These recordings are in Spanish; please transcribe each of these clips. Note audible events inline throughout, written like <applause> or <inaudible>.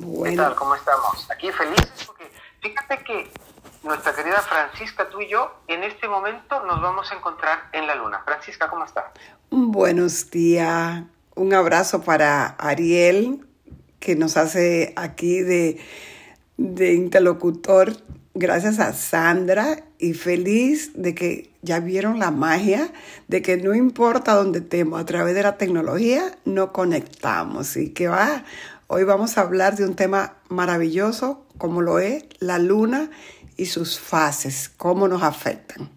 ¿Qué tal? ¿Cómo estamos? Aquí felices porque fíjate que nuestra querida Francisca, tú y yo, en este momento nos vamos a encontrar en la luna. Francisca, ¿cómo estás? Buenos días. Un abrazo para Ariel, que nos hace aquí de, de interlocutor. Gracias a Sandra y feliz de que ya vieron la magia de que no importa dónde estemos, a través de la tecnología nos conectamos y que va Hoy vamos a hablar de un tema maravilloso como lo es la luna y sus fases, cómo nos afectan.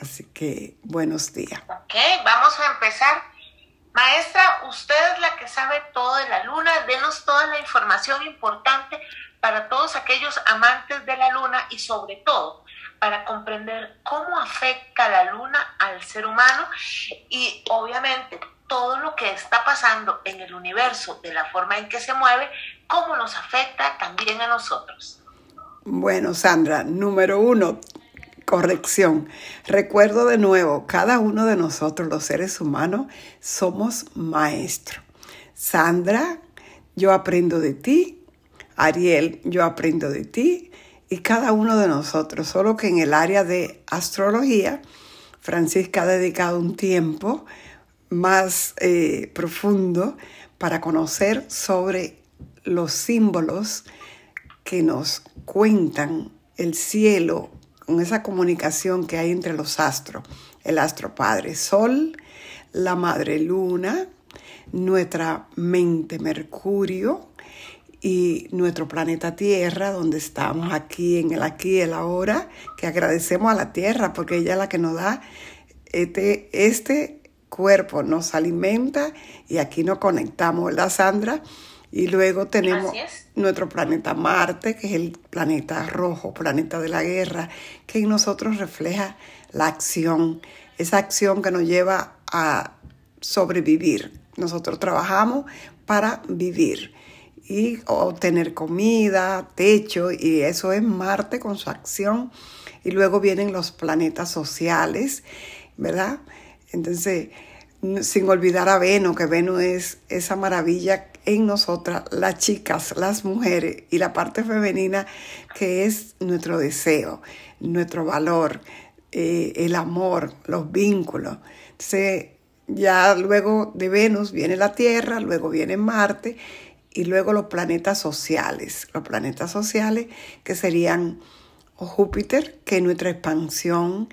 Así que buenos días. Ok, vamos a empezar. Maestra, usted es la que sabe todo de la luna, denos toda la información importante para todos aquellos amantes de la luna y sobre todo para comprender cómo afecta la luna al ser humano y obviamente todo lo que está pasando en el universo, de la forma en que se mueve, cómo nos afecta también a nosotros. Bueno, Sandra, número uno, corrección. Recuerdo de nuevo, cada uno de nosotros, los seres humanos, somos maestros. Sandra, yo aprendo de ti. Ariel, yo aprendo de ti. Y cada uno de nosotros, solo que en el área de astrología, Francisca ha dedicado un tiempo más eh, profundo para conocer sobre los símbolos que nos cuentan el cielo con esa comunicación que hay entre los astros, el astro Padre Sol, la Madre Luna, nuestra mente Mercurio y nuestro planeta Tierra, donde estamos aquí en el aquí y el ahora, que agradecemos a la Tierra porque ella es la que nos da este, este cuerpo nos alimenta y aquí nos conectamos, ¿verdad, Sandra? Y luego tenemos nuestro planeta Marte, que es el planeta rojo, planeta de la guerra, que en nosotros refleja la acción, esa acción que nos lleva a sobrevivir. Nosotros trabajamos para vivir y obtener comida, techo, y eso es Marte con su acción. Y luego vienen los planetas sociales, ¿verdad? Entonces, sin olvidar a Venus, que Venus es esa maravilla en nosotras, las chicas, las mujeres, y la parte femenina que es nuestro deseo, nuestro valor, eh, el amor, los vínculos. Entonces, ya luego de Venus viene la Tierra, luego viene Marte y luego los planetas sociales. Los planetas sociales que serían Júpiter, que es nuestra expansión,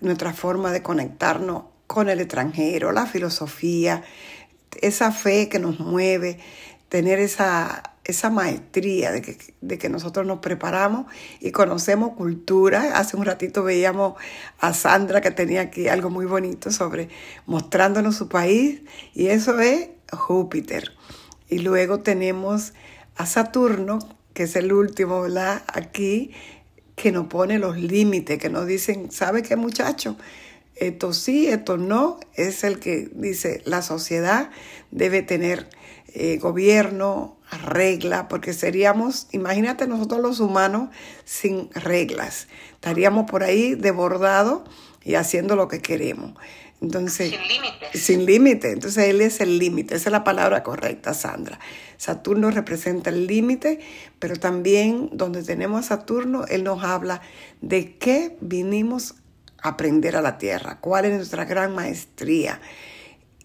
nuestra forma de conectarnos con el extranjero, la filosofía, esa fe que nos mueve, tener esa, esa maestría de que, de que, nosotros nos preparamos y conocemos cultura. Hace un ratito veíamos a Sandra que tenía aquí algo muy bonito sobre mostrándonos su país y eso es Júpiter. Y luego tenemos a Saturno, que es el último. Aquí, que nos pone los límites, que nos dicen, ¿sabe qué muchacho? Esto sí, esto no, es el que dice la sociedad debe tener eh, gobierno, regla, porque seríamos, imagínate nosotros los humanos sin reglas, estaríamos por ahí desbordados y haciendo lo que queremos. Entonces, sin límite. Sin límite. Entonces, él es el límite. Esa es la palabra correcta, Sandra. Saturno representa el límite, pero también donde tenemos a Saturno, él nos habla de qué vinimos aprender a la tierra, cuál es nuestra gran maestría.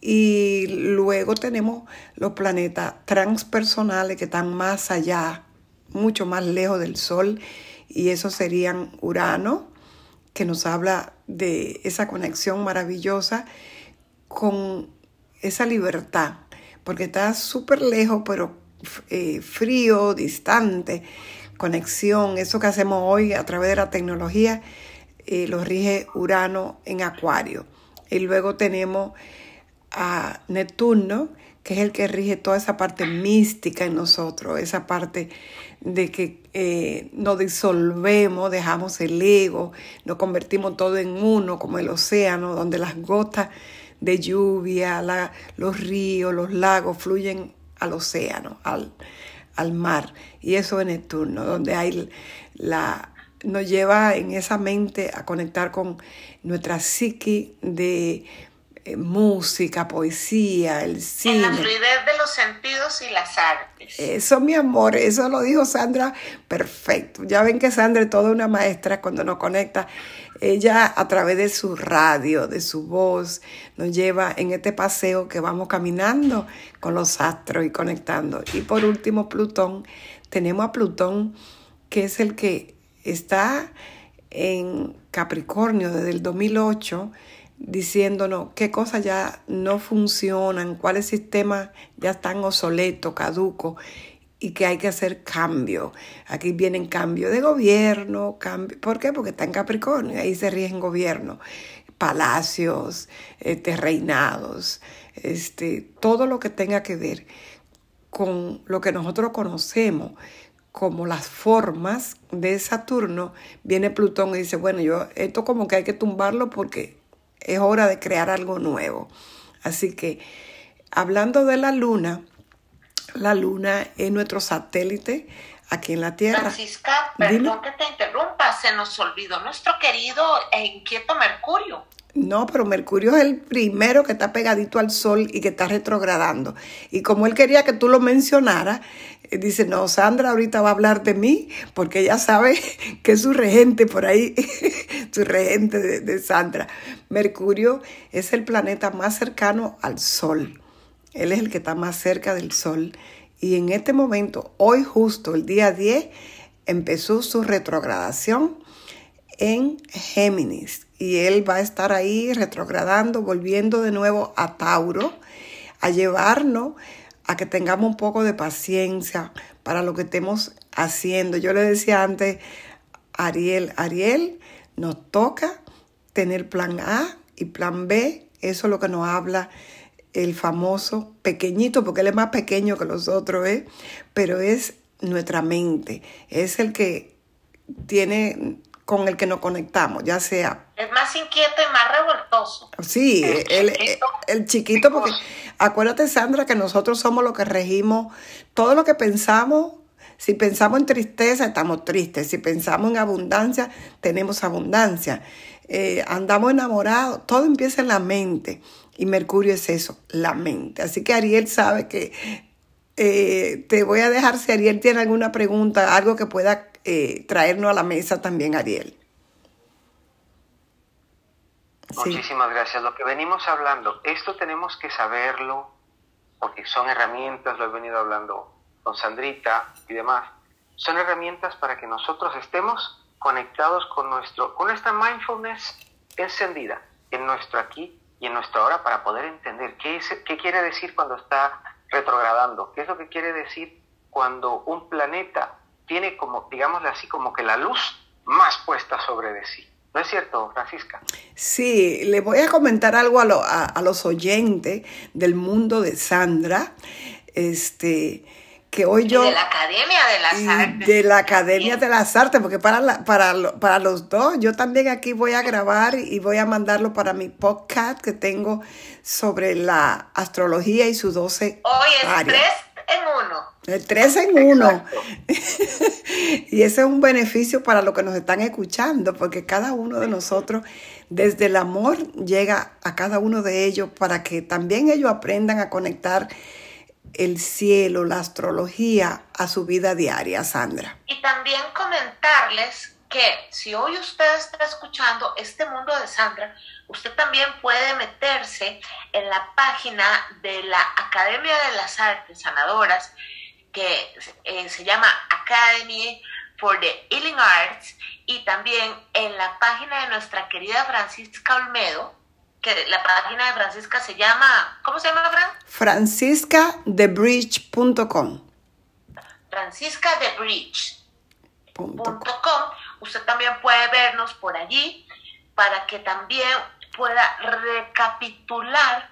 Y luego tenemos los planetas transpersonales que están más allá, mucho más lejos del Sol, y esos serían Urano, que nos habla de esa conexión maravillosa con esa libertad, porque está súper lejos, pero eh, frío, distante, conexión, eso que hacemos hoy a través de la tecnología eh, lo rige Urano en Acuario. Y luego tenemos a Neptuno, que es el que rige toda esa parte mística en nosotros, esa parte de que eh, nos disolvemos, dejamos el ego, nos convertimos todo en uno, como el océano, donde las gotas de lluvia, los ríos, los lagos fluyen al océano, al, al mar. Y eso es Neptuno, donde hay la nos lleva en esa mente a conectar con nuestra psique de eh, música, poesía, el cine. En la fluidez de los sentidos y las artes. Eso, mi amor, eso lo dijo Sandra perfecto. Ya ven que Sandra es toda una maestra cuando nos conecta. Ella a través de su radio, de su voz, nos lleva en este paseo que vamos caminando con los astros y conectando. Y por último, Plutón. Tenemos a Plutón, que es el que está en Capricornio desde el 2008 diciéndonos qué cosas ya no funcionan, cuáles sistemas ya están obsoletos, caducos y que hay que hacer cambio. Aquí vienen cambios de gobierno, cambio, ¿por qué? Porque está en Capricornio, ahí se rigen gobierno, palacios, este, reinados, este, todo lo que tenga que ver con lo que nosotros conocemos como las formas de Saturno, viene Plutón y dice, bueno, yo esto como que hay que tumbarlo porque es hora de crear algo nuevo. Así que, hablando de la luna, la luna es nuestro satélite aquí en la Tierra. Francisca, perdón que te interrumpa, se nos olvidó nuestro querido e inquieto Mercurio. No, pero Mercurio es el primero que está pegadito al Sol y que está retrogradando. Y como él quería que tú lo mencionaras, eh, dice, no, Sandra ahorita va a hablar de mí porque ella sabe <laughs> que es su regente por ahí, <laughs> su regente de, de Sandra. Mercurio es el planeta más cercano al Sol. Él es el que está más cerca del Sol. Y en este momento, hoy justo, el día 10, empezó su retrogradación en Géminis y él va a estar ahí retrogradando, volviendo de nuevo a Tauro, a llevarnos a que tengamos un poco de paciencia para lo que estemos haciendo. Yo le decía antes Ariel, Ariel, nos toca tener plan A y plan B, eso es lo que nos habla el famoso pequeñito, porque él es más pequeño que los otros, ¿eh? pero es nuestra mente, es el que tiene con el que nos conectamos, ya sea... Es más inquieto y más revoltoso. Sí, el, chiquito, el, chiquito porque acuérdate Sandra que nosotros somos los que regimos todo lo que pensamos. Si pensamos en tristeza, estamos tristes. Si pensamos en abundancia, tenemos abundancia. Eh, andamos enamorados, todo empieza en la mente. Y Mercurio es eso, la mente. Así que Ariel sabe que eh, te voy a dejar si Ariel tiene alguna pregunta, algo que pueda eh, traernos a la mesa también, Ariel. Muchísimas gracias. Lo que venimos hablando, esto tenemos que saberlo, porque son herramientas, lo he venido hablando con Sandrita y demás, son herramientas para que nosotros estemos conectados con, nuestro, con nuestra mindfulness encendida en nuestro aquí y en nuestra hora para poder entender qué, es, qué quiere decir cuando está retrogradando, qué es lo que quiere decir cuando un planeta tiene como, digámosle así, como que la luz más puesta sobre de sí. ¿No es cierto, Francisca? Sí, le voy a comentar algo a, a, los oyentes del mundo de Sandra. Este, que hoy yo... de la Academia de las Artes. De la Academia de las Artes, porque para, para, para los dos, yo también aquí voy a grabar y voy a mandarlo para mi podcast que tengo sobre la astrología y sus 12 Hoy es tres en uno. El tres en uno. <laughs> y ese es un beneficio para los que nos están escuchando, porque cada uno de nosotros, desde el amor, llega a cada uno de ellos para que también ellos aprendan a conectar el cielo, la astrología a su vida diaria, Sandra. Y también comentarles que si hoy usted está escuchando este mundo de Sandra, usted también puede meterse en la página de la Academia de las Artes Sanadoras que eh, se llama Academy for the Healing Arts y también en la página de nuestra querida Francisca Olmedo, que la página de Francisca se llama, ¿cómo se llama, Fran? franciscadebridge.com franciscadebridge.com Usted también puede vernos por allí para que también pueda recapitular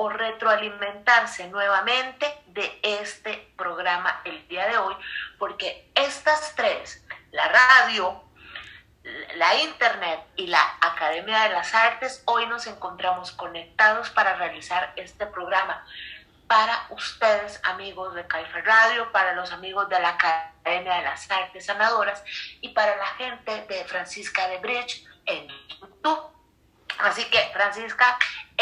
o retroalimentarse nuevamente de este programa el día de hoy, porque estas tres, la radio, la internet y la Academia de las Artes, hoy nos encontramos conectados para realizar este programa para ustedes, amigos de Caifa Radio, para los amigos de la Academia de las Artes Sanadoras y para la gente de Francisca de Bridge en YouTube. Así que, Francisca,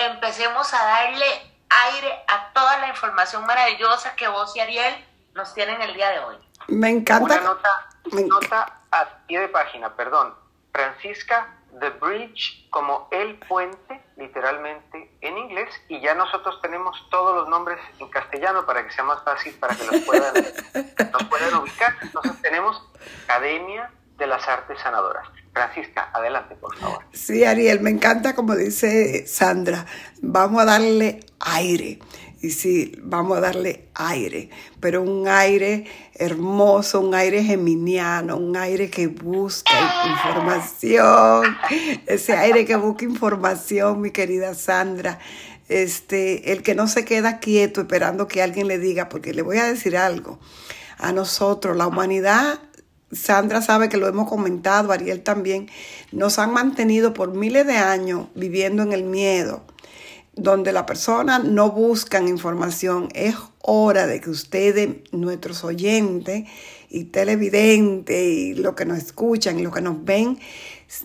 empecemos a darle aire a toda la información maravillosa que vos y Ariel nos tienen el día de hoy. Me encanta. Una nota, nota a pie de página, perdón. Francisca The Bridge como el puente, literalmente en inglés, y ya nosotros tenemos todos los nombres en castellano para que sea más fácil para que los puedan, <laughs> nos puedan ubicar. Entonces tenemos Academia de las Artes Sanadoras. Francisca, adelante, por favor. Sí, Ariel, me encanta como dice Sandra, vamos a darle aire. Y sí, vamos a darle aire, pero un aire hermoso, un aire geminiano, un aire que busca información, <laughs> ese aire que busca información, mi querida Sandra, este, el que no se queda quieto esperando que alguien le diga, porque le voy a decir algo, a nosotros, la humanidad Sandra sabe que lo hemos comentado, Ariel también, nos han mantenido por miles de años viviendo en el miedo, donde la persona no buscan información. Es hora de que ustedes, nuestros oyentes y televidentes y los que nos escuchan y los que nos ven,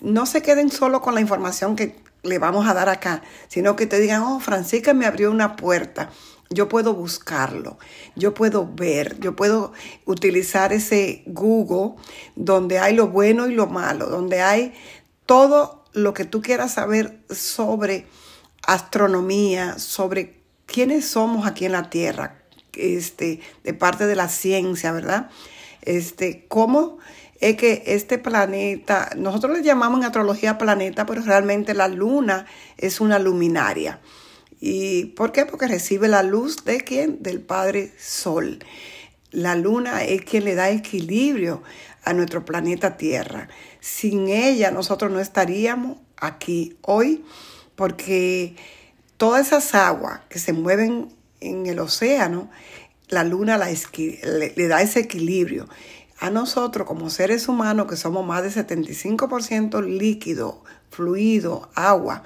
no se queden solo con la información que le vamos a dar acá, sino que te digan, oh, Francisca me abrió una puerta. Yo puedo buscarlo, yo puedo ver, yo puedo utilizar ese Google donde hay lo bueno y lo malo, donde hay todo lo que tú quieras saber sobre astronomía, sobre quiénes somos aquí en la Tierra, este, de parte de la ciencia, ¿verdad? Este, cómo es que este planeta, nosotros le llamamos en astrología planeta, pero realmente la luna es una luminaria. ¿Y por qué? Porque recibe la luz de quién? Del Padre Sol. La luna es quien le da equilibrio a nuestro planeta Tierra. Sin ella nosotros no estaríamos aquí hoy porque todas esas aguas que se mueven en el océano, la luna le, da ese equilibrio. A nosotros como seres humanos, que somos más de 75% líquido, fluido, agua,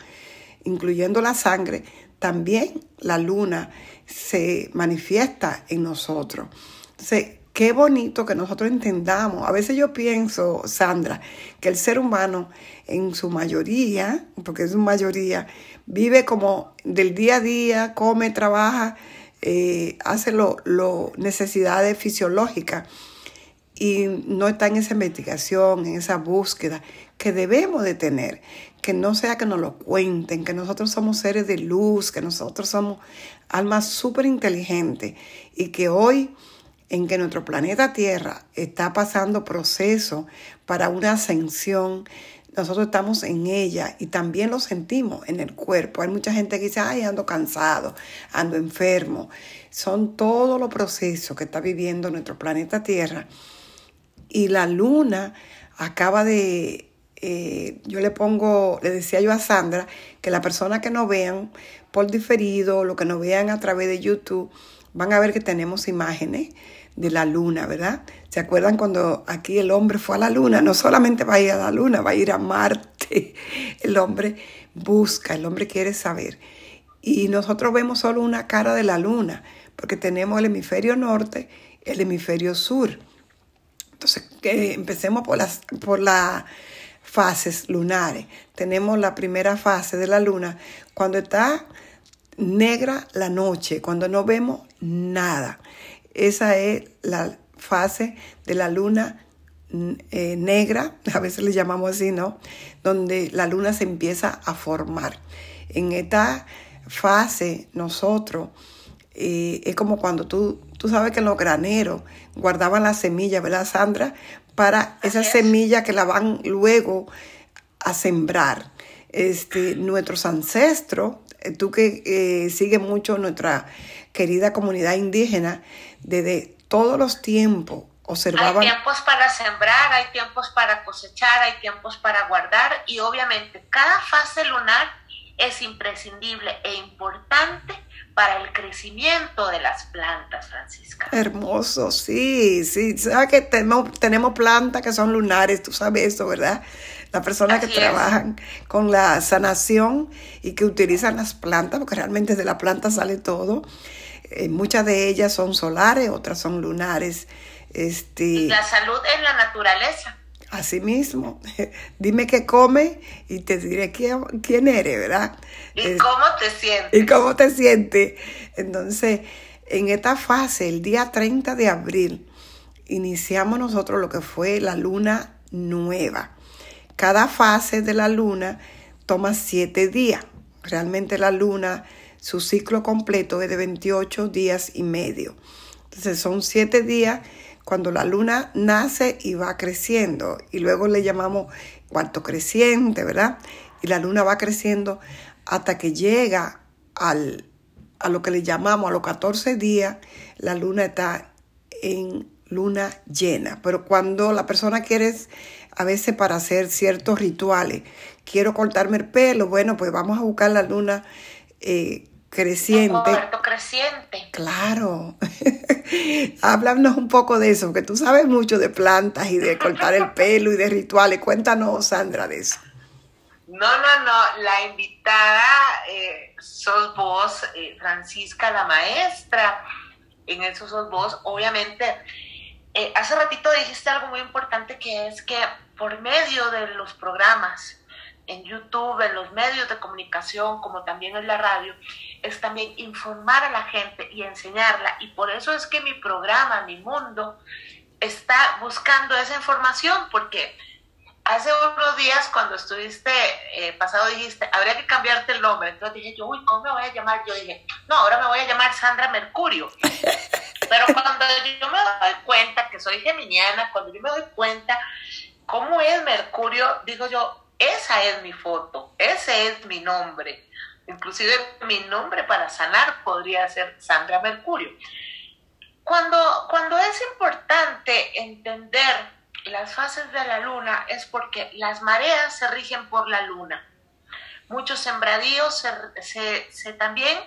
incluyendo la sangre, también la luna se manifiesta en nosotros. Entonces, qué bonito que nosotros entendamos. A veces yo pienso, Sandra, que el ser humano en su mayoría, porque es su mayoría, vive como del día a día, come, trabaja, eh, hace lo, lo necesidades fisiológicas y no está en esa investigación, en esa búsqueda que debemos de tener, que no sea que nos lo cuenten, que nosotros somos seres de luz, que nosotros somos almas súper inteligentes y que hoy en que nuestro planeta Tierra está pasando proceso para una ascensión, nosotros estamos en ella y también lo sentimos en el cuerpo. Hay mucha gente que dice, ay, ando cansado, ando enfermo. Son todos los procesos que está viviendo nuestro planeta Tierra. Y la luna acaba de, eh, yo le pongo, le decía yo a Sandra, que las personas que nos vean por diferido, lo que nos vean a través de YouTube, van a ver que tenemos imágenes de la luna, ¿verdad? ¿Se acuerdan cuando aquí el hombre fue a la luna? No solamente va a ir a la luna, va a ir a Marte. <laughs> El hombre busca, el hombre quiere saber. Y nosotros vemos solo una cara de la luna, porque tenemos el hemisferio norte, el hemisferio sur. Entonces, que empecemos por por las fases lunares. Tenemos la primera fase de la luna cuando está negra la noche, cuando no vemos nada. Esa es la fase de la luna eh, negra, <laughs> a veces le llamamos así, ¿no? Donde la luna se empieza a formar. En esta fase nosotros eh, es como cuando tú, tú sabes que en los graneros guardaban las semillas, ¿verdad, Sandra? Para esas semillas que la van luego a sembrar. Este, nuestros ancestros, eh, tú que eh, sigues mucho nuestra querida comunidad indígena, desde todos los tiempos observaban... Hay tiempos para sembrar, hay tiempos para cosechar, hay tiempos para guardar y obviamente cada fase lunar es imprescindible e importante para el crecimiento de las plantas, Francisca. Hermoso, sí, sí. Sabes que tenemos, tenemos plantas que son lunares, tú sabes eso, ¿verdad? Las personas que trabajan con la sanación y que utilizan las plantas, porque realmente de la planta sale todo. Eh, muchas de ellas son solares, otras son lunares. Este, la salud en la naturaleza. Así mismo, <laughs> dime qué come y te diré quién, quién eres, ¿verdad? ¿Y cómo te sientes? ¿Y cómo te sientes? Entonces, en esta fase, el día 30 de abril, iniciamos nosotros lo que fue la luna nueva. Cada fase de la luna toma siete días. Realmente la luna, su ciclo completo es de 28 días y medio. Entonces son siete días cuando la luna nace y va creciendo. Y luego le llamamos cuarto creciente, ¿verdad? Y la luna va creciendo hasta que llega al, a lo que le llamamos a los 14 días, la luna está en luna llena. Pero cuando la persona quiere, a veces para hacer ciertos rituales, quiero cortarme el pelo, bueno, pues vamos a buscar la luna eh, creciente. creciente. Claro. <laughs> Háblanos un poco de eso, que tú sabes mucho de plantas y de cortar el pelo y de rituales. Cuéntanos, Sandra, de eso. No, no, no. La invitada eh, sos vos, eh, Francisca, la maestra. En eso sos vos. Obviamente, eh, hace ratito dijiste algo muy importante que es que por medio de los programas en YouTube, en los medios de comunicación, como también en la radio, es también informar a la gente y enseñarla. Y por eso es que mi programa, mi mundo, está buscando esa información, porque hace unos días cuando estuviste eh, pasado dijiste, habría que cambiarte el nombre. Entonces dije yo, uy, ¿cómo me voy a llamar? Yo dije, no, ahora me voy a llamar Sandra Mercurio. <laughs> Pero cuando yo me doy cuenta que soy geminiana, cuando yo me doy cuenta cómo es Mercurio, digo yo, esa es mi foto, ese es mi nombre. Inclusive mi nombre para sanar podría ser Sandra Mercurio. Cuando, cuando es importante entender las fases de la luna es porque las mareas se rigen por la luna. Muchos sembradíos se, se también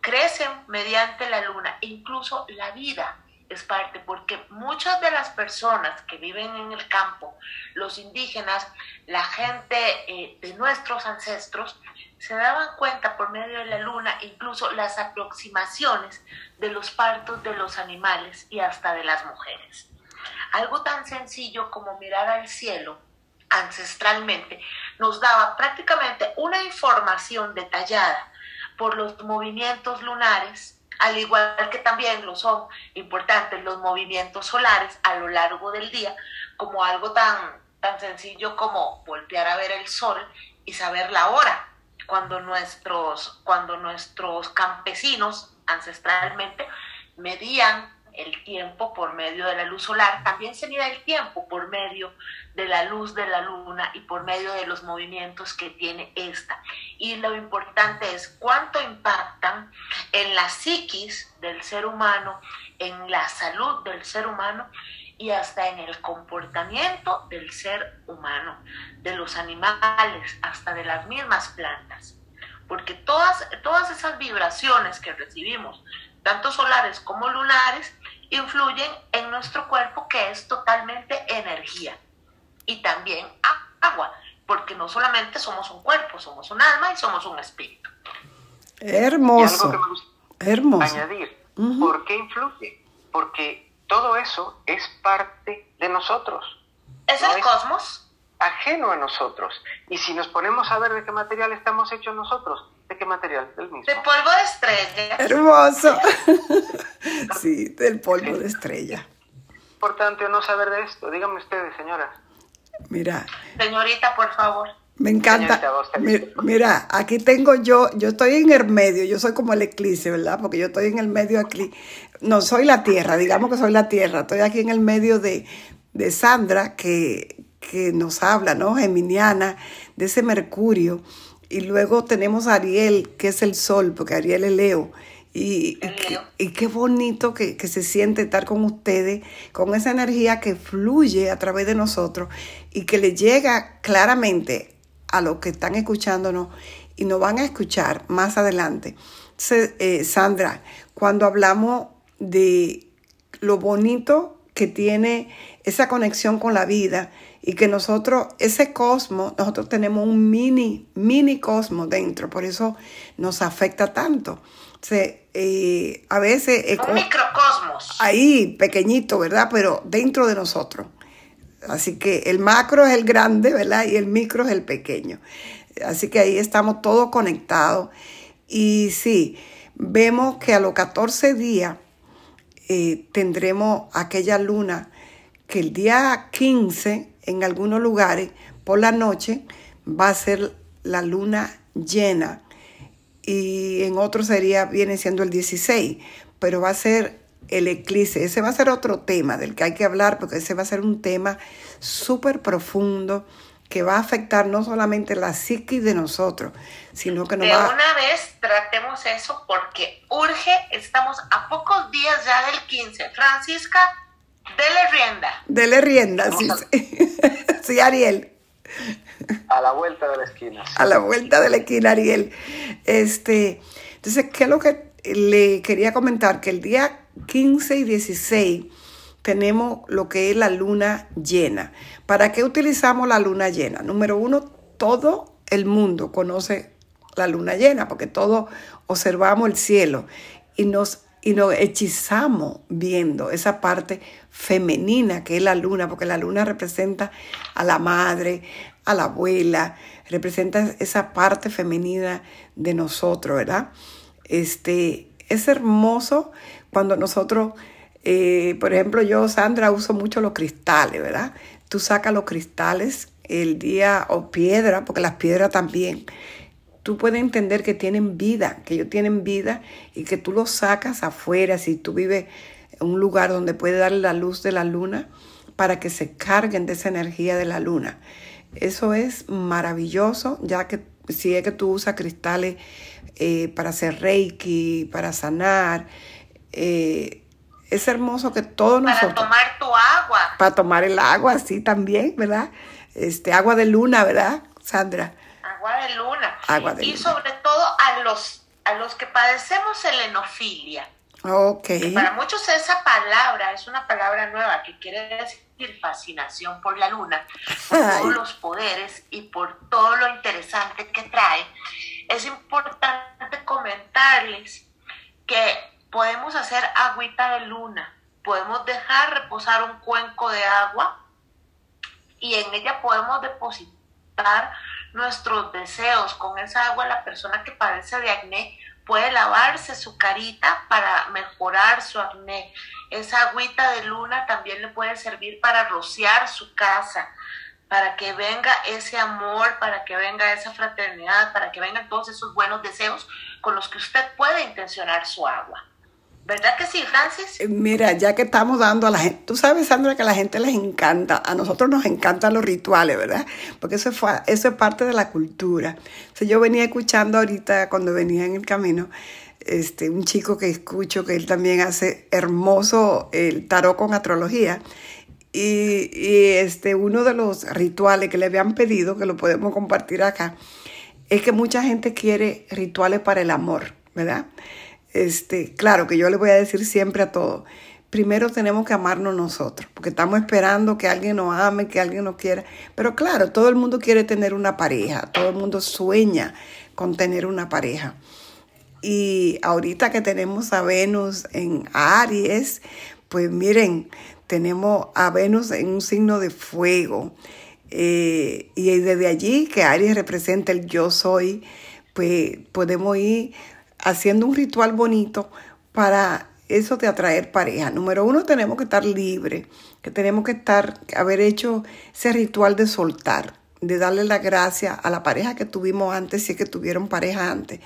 crecen mediante la luna, incluso la vida es parte, porque muchas de las personas que viven en el campo, los indígenas, la gente eh, de nuestros ancestros, se daban cuenta por medio de la luna incluso las aproximaciones de los partos de los animales y hasta de las mujeres. Algo tan sencillo como mirar al cielo ancestralmente nos daba prácticamente una información detallada por los movimientos lunares al igual que también lo son importantes los movimientos solares a lo largo del día, como algo tan, tan sencillo como voltear a ver el sol y saber la hora. Cuando nuestros, cuando nuestros campesinos ancestralmente medían el tiempo por medio de la luz solar, también se mide el tiempo por medio de la luz de la luna y por medio de los movimientos que tiene esta. Y lo importante es cuánto impactan en la psiquis del ser humano, en la salud del ser humano y hasta en el comportamiento del ser humano, de los animales, hasta de las mismas plantas. Porque todas, todas esas vibraciones que recibimos, tanto solares como lunares, influyen en nuestro cuerpo que es totalmente energía y también agua, porque no solamente somos un cuerpo, somos un alma y somos un espíritu. Hermoso. Hermoso. Añadir, ¿por qué influye? Porque todo eso es parte de nosotros. Es el cosmos. Ajeno a nosotros. Y si nos ponemos a ver de qué material estamos hechos nosotros, ¿de qué material? Del mismo. De polvo de estrella. Hermoso. <laughs> sí, del polvo de estrella. Importante no saber de esto. Díganme ustedes, señoras. Mira. Señorita, por favor. Me encanta. Mira, aquí tengo yo, yo estoy en el medio, yo soy como el eclipse, ¿verdad? Porque yo estoy en el medio aquí. No, soy la tierra, digamos que soy la tierra. Estoy aquí en el medio de, de Sandra, que, que nos habla, ¿no? Geminiana, de ese Mercurio. Y luego tenemos a Ariel, que es el sol, porque Ariel es Leo. Y, y, qué bonito que, se siente estar con ustedes, con esa energía que fluye a través de nosotros y que le llega claramente a los que están escuchándonos y nos van a escuchar más adelante. Eh, Sandra, cuando hablamos de lo bonito que tiene esa conexión con la vida y que nosotros, ese cosmos, nosotros tenemos un mini, mini cosmos dentro, por eso nos afecta tanto. Se, eh, a veces... Un microcosmos. Ahí, pequeñito, ¿verdad? Pero dentro de nosotros. Así que el macro es el grande, ¿verdad? Y el micro es el pequeño. Así que ahí estamos todos conectados. Y sí, vemos que a los 14 días eh, tendremos aquella luna que el día 15 en algunos lugares por la noche va a ser la luna llena y en otros sería viene siendo el 16, pero va a ser el eclipse. Ese va a ser otro tema del que hay que hablar porque ese va a ser un tema súper profundo que va a afectar no solamente la psique de nosotros, sino que nos de va una vez tratemos eso porque urge, estamos a pocos días ya del 15. Francisca, dele rienda. Dele rienda, sí, sí. <laughs> sí, Ariel. A la vuelta de la esquina. A la vuelta de la esquina, Ariel. Este, entonces, ¿qué es lo que le quería comentar? Que el día 15 y 16 tenemos lo que es la luna llena. ¿Para qué utilizamos la luna llena? Número uno, todo el mundo conoce la luna llena porque todos observamos el cielo y nos, y nos hechizamos viendo esa parte femenina que es la luna, porque la luna representa a la madre, a la abuela, representa esa parte femenina de nosotros, ¿verdad? Este, es hermoso cuando nosotros, eh, por ejemplo, yo, Sandra, uso mucho los cristales, ¿verdad? Tú sacas los cristales el día, o piedra, porque las piedras también, tú puedes entender que tienen vida, que ellos tienen vida y que tú los sacas afuera, si tú vives en un lugar donde puede darle la luz de la luna, para que se carguen de esa energía de la luna. Eso es maravilloso, ya que si es que tú usas cristales eh, para hacer reiki, para sanar, eh, es hermoso que todos nosotros... Para tomar tu agua. Para tomar el agua, sí, también, ¿verdad? Este, agua de luna, ¿verdad, Sandra? Agua de luna. Agua de y luna. sobre todo a los, a los que padecemos selenofilia. Ok. Que para muchos esa palabra es una palabra nueva que quiere decir fascinación por la luna, por Ay. todos los poderes y por todo lo interesante que trae. Es importante comentarles que podemos hacer agüita de luna, podemos dejar reposar un cuenco de agua y en ella podemos depositar nuestros deseos. Con esa agua la persona que padece de acné puede lavarse su carita para mejorar su acné. Esa agüita de luna también le puede servir para rociar su casa, para que venga ese amor, para que venga esa fraternidad, para que vengan todos esos buenos deseos con los que usted puede intencionar su agua. ¿Verdad que sí, Francis? Eh, Mira, ya que estamos dando a la gente, tú sabes, Sandra, que a la gente les encanta, a nosotros nos encantan los rituales, ¿verdad? Porque eso, es parte de la cultura. O yo venía escuchando ahorita, cuando venía en el camino, este, un chico que escucho que él también hace hermoso el tarot con astrología. Y, y este, uno de los rituales que le habían pedido, que lo podemos compartir acá, es que mucha gente quiere rituales para el amor, ¿verdad? Este, claro que yo le voy a decir siempre a todos, primero tenemos que amarnos nosotros, porque estamos esperando que alguien nos ame, que alguien nos quiera. Pero claro, todo el mundo quiere tener una pareja, todo el mundo sueña con tener una pareja. Y ahorita que tenemos a Venus en Aries, pues miren, tenemos a Venus en un signo de fuego. Eh, y desde allí, que Aries representa el yo soy, pues podemos ir haciendo un ritual bonito para eso de atraer pareja. Número uno, tenemos que estar libres, que tenemos que estar, haber hecho ese ritual de soltar, de darle la gracia a la pareja que tuvimos antes, si es que tuvieron pareja antes.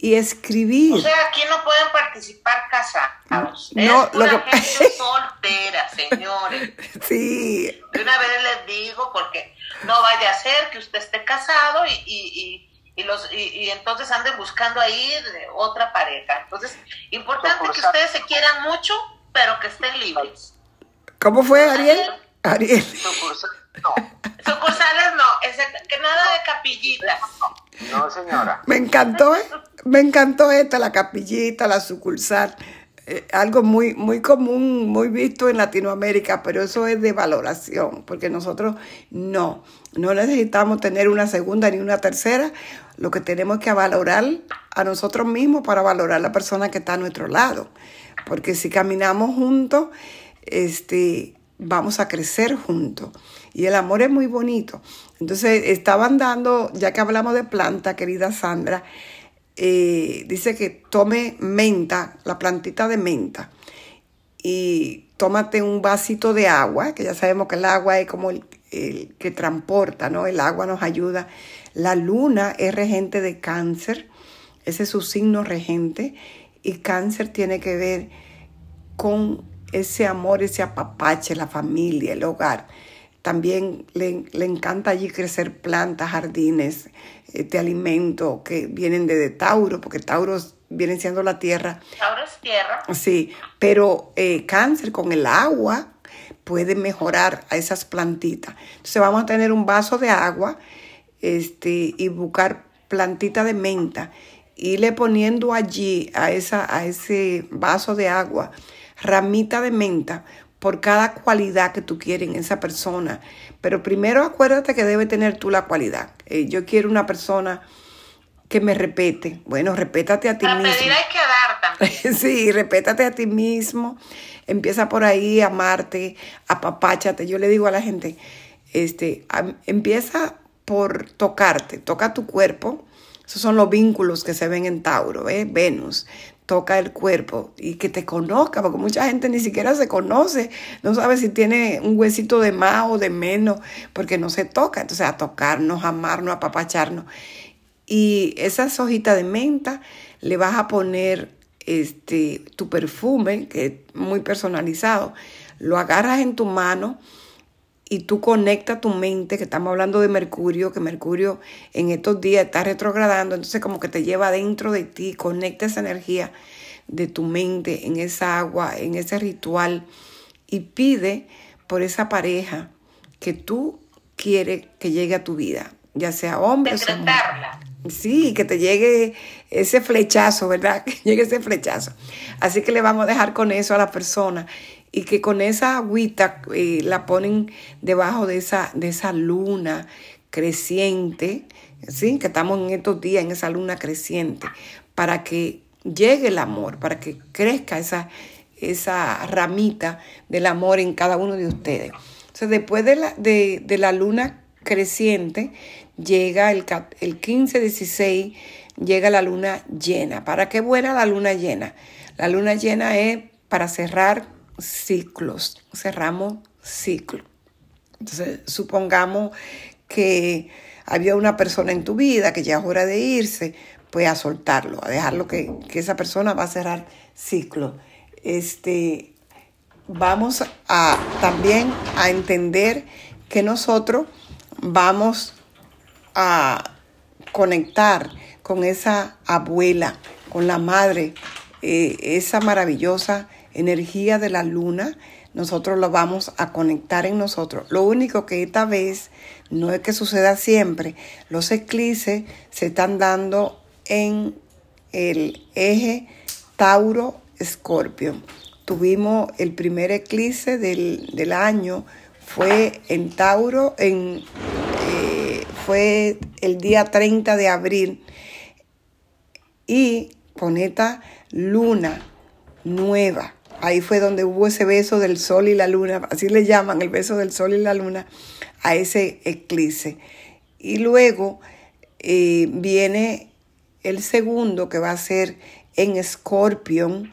Y escribir. O sea, aquí no pueden participar casados. No, es lo que- gente soltera, señores. <laughs> Sí, De una vez les digo, porque no vaya a ser que usted esté casado y, y, y, y los, y, y entonces anden buscando ahí de otra pareja. Entonces, importante que ustedes se quieran mucho, pero que estén libres. ¿cómo fue Ariel? Ariel. No, <laughs> Sucursales no, exacto, que nada de capillitas. no señora. Me encantó, ¿eh? me encantó esta, la capillita, la sucursal. Eh, algo muy, muy común, muy visto en Latinoamérica, pero eso es de valoración, porque nosotros no, no necesitamos tener una segunda ni una tercera. Lo que tenemos que valorar a nosotros mismos para valorar a la persona que está a nuestro lado. Porque si caminamos juntos, este, vamos a crecer juntos. Y el amor es muy bonito. Entonces, estaban dando, ya que hablamos de planta, querida Sandra, eh, dice que tome menta, la plantita de menta, y tómate un vasito de agua, que ya sabemos que el agua es como el, el que transporta, ¿no? El agua nos ayuda. La luna es regente de cáncer, ese es su signo regente, y cáncer tiene que ver con ese amor, ese apapache, la familia, el hogar. También le, encanta allí crecer plantas, jardines de alimento que vienen de, Tauro, porque Tauro viene siendo la tierra. Tauro es tierra. Sí, pero eh, cáncer con el agua puede mejorar a esas plantitas. Entonces vamos a tener un vaso de agua este, y buscar plantita de menta, le poniendo allí a, esa, a ese vaso de agua ramita de menta por cada cualidad que tú quieres en esa persona. Pero primero acuérdate que debe tener tú la cualidad. Eh, yo quiero una persona que me repete. Bueno, repétate a ti mismo. Pedir hay que dar también. <laughs> sí, repétate a ti mismo. Empieza por ahí, a amarte, apapáchate. Yo le digo a la gente, este, empieza por tocarte, toca tu cuerpo. Esos son los vínculos que se ven en Tauro, ¿eh? Venus toca el cuerpo y que te conozca, porque mucha gente ni siquiera se conoce, no sabe si tiene un huesito de más o de menos, porque no se toca. Entonces, a tocarnos, amarnos, a apapacharnos. Y esas hojitas de menta le vas a poner este, tu perfume, que es muy personalizado, lo agarras en tu mano y tú conectas tu mente, que estamos hablando de Mercurio, que Mercurio en estos días está retrogradando, entonces como que te lleva dentro de ti, conecta esa energía de tu mente en esa agua, en ese ritual y pide por esa pareja que tú quieres que llegue a tu vida, ya sea hombre o mujer. Sí, que te llegue ese flechazo, ¿verdad? <laughs> Que llegue ese flechazo. Así que le vamos a dejar con eso a la persona y que con esa agüita eh, la ponen debajo de esa, de esa luna creciente, ¿sí? que estamos en estos días en esa luna creciente, para que llegue el amor, para que crezca esa, esa ramita del amor en cada uno de ustedes. Entonces, después de la, de, de la luna creciente, llega el, el 15-16, llega la luna llena. ¿Para qué buena la luna llena? La luna llena es para cerrar ciclos, cerramos ciclo. Entonces, supongamos que había una persona en tu vida que ya es hora de irse, pues a soltarlo, a dejarlo que, que esa persona va a cerrar ciclo. Este, vamos a también a entender que nosotros vamos a conectar con esa abuela, con la madre, eh, esa maravillosa energía de la luna, nosotros lo vamos a conectar en nosotros. Lo único que esta vez no es que suceda siempre, los eclipses se están dando en el eje Tauro-Escorpio. Tuvimos el primer eclipse del, año, fue en Tauro, en, eh, fue el día 30 de abril. Y con esta luna nueva, ahí fue donde hubo ese beso del sol y la luna, así le llaman el beso del sol y la luna, a ese eclipse. Y luego eh, viene el segundo que va a ser en Scorpion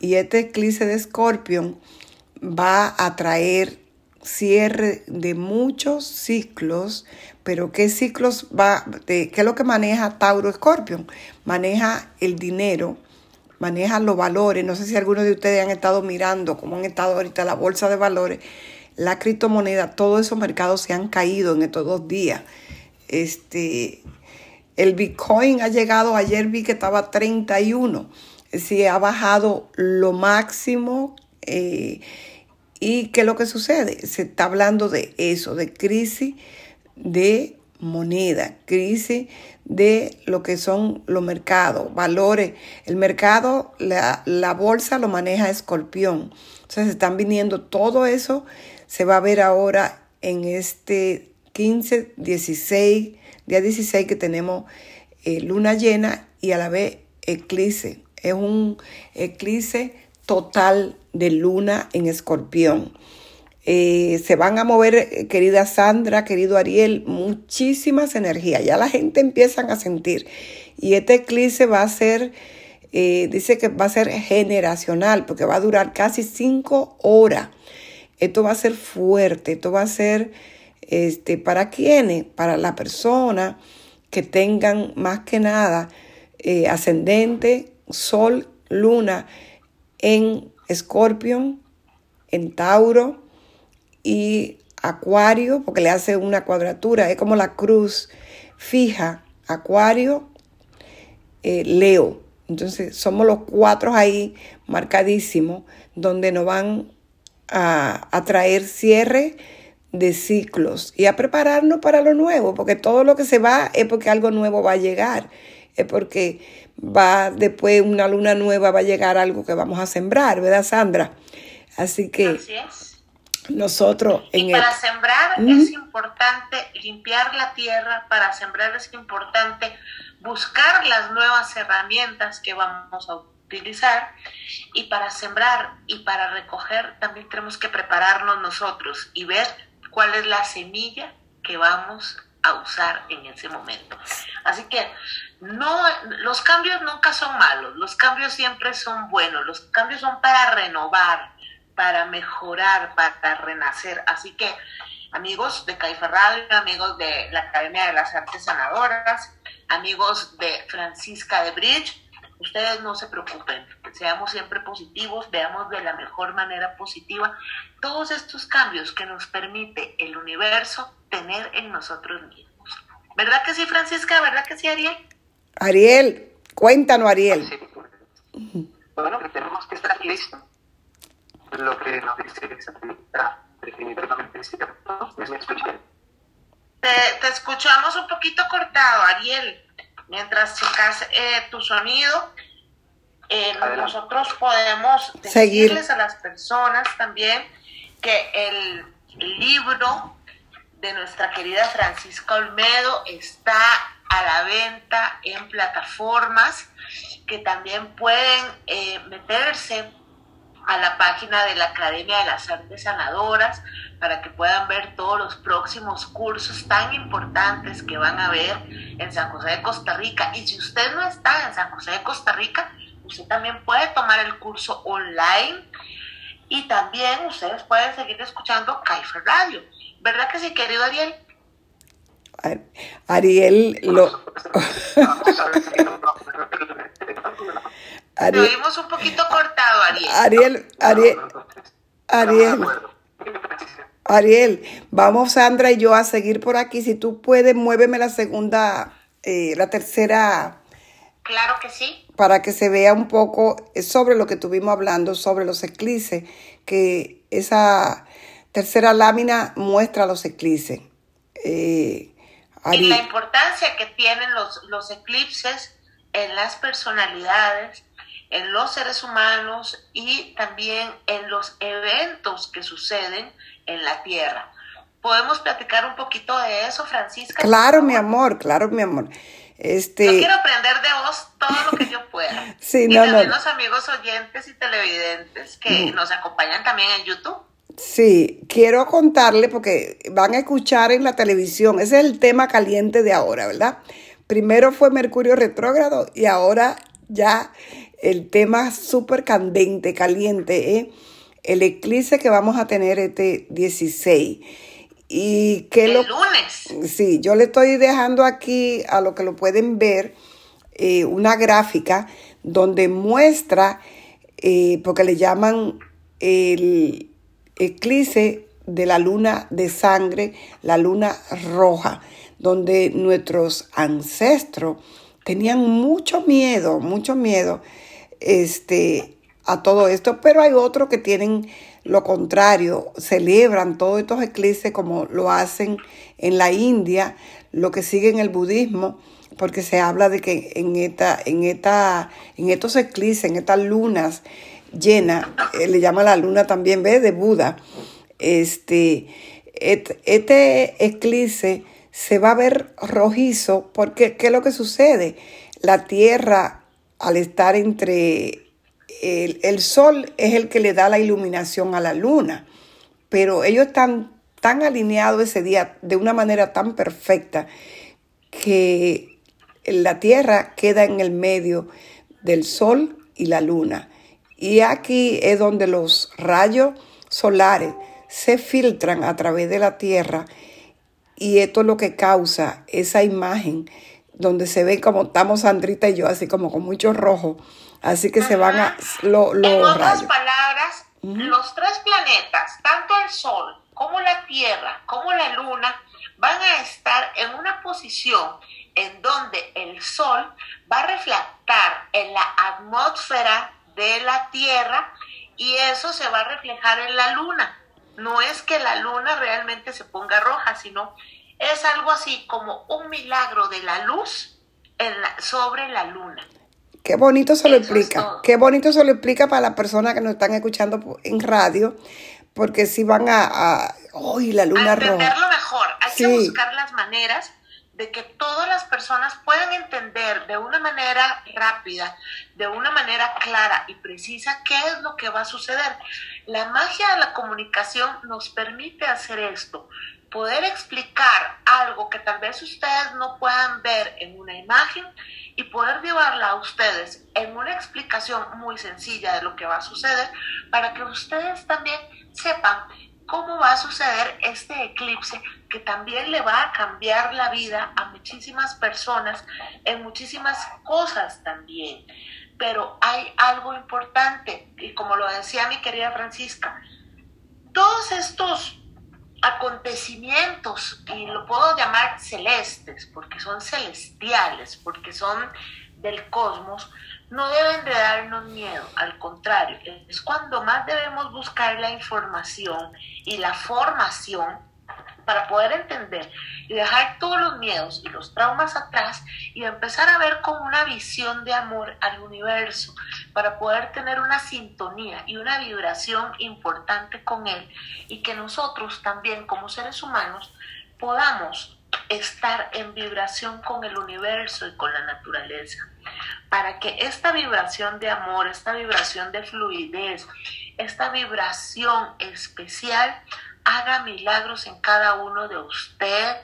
y este eclipse de Scorpion va a traer cierre de muchos ciclos, pero ¿qué ciclos va, de, qué es lo que maneja Tauro Scorpion? Maneja el dinero, maneja los valores. No sé si algunos de ustedes han estado mirando cómo han estado ahorita la bolsa de valores, la criptomoneda, todos esos mercados se han caído en estos dos días. Este, el Bitcoin ha llegado, ayer vi que estaba 31, si ha bajado lo máximo. Eh, ¿Y qué es lo que sucede? Se está hablando de eso, de crisis de moneda, crisis de lo que son los mercados, valores. El mercado, la, la bolsa lo maneja Escorpión. Entonces están viniendo todo eso, se va a ver ahora en este 15, 16 día 16 que tenemos eh, luna llena y a la vez eclipse. Es un eclipse total de luna en escorpión. Eh, se van a mover, eh, querida Sandra, querido Ariel, muchísimas energías. Ya la gente empieza a sentir. Y este eclipse va a ser, eh, dice que va a ser generacional, porque va a durar casi cinco horas. Esto va a ser fuerte, esto va a ser, este, ¿para quiénes? Para la persona que tengan más que nada ascendente, sol, luna en Escorpión, en Tauro, y Acuario, porque le hace una cuadratura, es como la cruz fija, Acuario, eh, Leo. Entonces somos los cuatro ahí marcadísimos, donde nos van a, a traer cierre de ciclos y a prepararnos para lo nuevo, porque todo lo que se va es porque algo nuevo va a llegar, es porque va después una luna nueva, va a llegar algo que vamos a sembrar, ¿verdad, Sandra? Así que... Es nosotros en y para sembrar es importante limpiar la tierra, para sembrar es importante buscar las nuevas herramientas que vamos a utilizar y para sembrar y para recoger también tenemos que prepararnos nosotros y ver cuál es la semilla que vamos a usar en ese momento. Así que no los cambios nunca son malos, los cambios siempre son buenos, los cambios son para renovar, para mejorar, para renacer. Así que, amigos de Caifa Radio, amigos de la Academia de las Artes Sanadoras, amigos de Francisca de Bridge, ustedes no se preocupen, seamos siempre positivos, veamos de la mejor manera positiva todos estos cambios que nos permite el universo tener en nosotros mismos. ¿Verdad que sí, Francisca? ¿Verdad que sí, Ariel? Ariel, cuéntanos, Ariel. Bueno, que tenemos que estar listos lo que nos dice está definitivamente cierto. ¿Me escuchan? Te, te, escuchamos un poquito cortado, Ariel. Mientras checas eh, tu sonido, eh, nosotros podemos decirles a las personas también que el libro de nuestra querida Francisca Olmedo está a la venta en plataformas que también pueden eh, meterse a la página de la Academia de las Artes Sanadoras para que puedan ver todos los próximos cursos tan importantes que van a ver en San José de Costa Rica. Y si usted no está en San José de Costa Rica, usted también puede tomar el curso online y también ustedes pueden seguir escuchando Kaifer Radio. ¿Verdad que sí, querido Ariel? Ariel lo... <laughs> Ariel, Lo vimos un poquito cortado, Ariel. Ariel, Ariel, Ariel. Ariel, vamos Sandra y yo a seguir por aquí. Si tú puedes, muéveme la segunda, eh, la tercera. Claro que sí. Para que se vea un poco sobre lo que estuvimos hablando, sobre los eclipses, que esa tercera lámina muestra los eclipses. Eh, y la importancia que tienen los, los eclipses en las personalidades en los seres humanos y también en los eventos que suceden en la Tierra. ¿Podemos platicar un poquito de eso, Francisca? Claro, mi amor, claro, mi amor. Este... Yo quiero aprender de vos todo lo que yo pueda. <laughs> sí, y no, también los amigos oyentes y televidentes que mm. nos acompañan también en YouTube. Sí, quiero contarle porque van a escuchar en la televisión, ese es el tema caliente de ahora, ¿verdad? Primero fue Mercurio retrógrado y ahora ya el tema súper candente, caliente, ¿eh? el eclipse que vamos a tener este 16. Y que el lo, lunes. Sí, yo le estoy dejando aquí a lo que lo pueden ver eh, una gráfica donde muestra, eh, porque le llaman el eclipse de la luna de sangre, la luna roja, donde nuestros ancestros tenían mucho miedo, mucho miedo este, a todo esto, pero hay otros que tienen lo contrario, celebran todos estos eclipses como lo hacen en la India, lo que siguen el budismo, porque se habla de que en, esta, en, esta, en estos eclipses, en estas lunas llenas, eh, le llama la luna también, ¿ves? De Buda, este, este eclipse se va a ver rojizo, porque ¿qué es lo que sucede? La Tierra al estar entre el, sol es el que le da la iluminación a la luna, pero ellos están tan alineados ese día de una manera tan perfecta que la Tierra queda en el medio del Sol y la Luna. Y aquí es donde los rayos solares se filtran a través de la Tierra y esto es lo que causa esa imagen donde se ve como estamos Sandrita y yo, así como con mucho rojo. Así que se van a los En otras palabras, los tres planetas, tanto el Sol como la Tierra, como la Luna, van a estar en una posición en donde el Sol va a reflectar en la atmósfera de la Tierra y eso se va a reflejar en la Luna. No es que la Luna realmente se ponga roja, sino es algo así como un milagro de la luz sobre la Luna. Qué bonito se lo explica. Qué bonito se lo explica para las personas que nos están escuchando en radio, porque si van a, a la luna a entenderlo mejor, hay que buscar las maneras de que todas las personas puedan entender de una manera rápida, de una manera clara y precisa qué es lo que va a suceder. La magia de la comunicación nos permite hacer esto, poder explicar algo que tal vez ustedes no puedan ver en una imagen y poder llevarla a ustedes en una explicación muy sencilla de lo que va a suceder para que ustedes también sepan cómo va a suceder este eclipse que también le va a cambiar la vida a muchísimas personas en muchísimas cosas también. Pero hay algo importante, y como lo decía mi querida Francisca, todos estos acontecimientos, y lo puedo llamar celestes, porque son celestiales, porque son del cosmos, no deben de darnos miedo, al contrario, es cuando más debemos buscar la información y la formación para poder entender y dejar todos los miedos y los traumas atrás y empezar a ver con una visión de amor al universo, para poder tener una sintonía y una vibración importante con él y que nosotros también como seres humanos podamos estar en vibración con el universo y con la naturaleza, para que esta vibración de amor, esta vibración de fluidez, esta vibración especial haga milagros en cada uno de usted,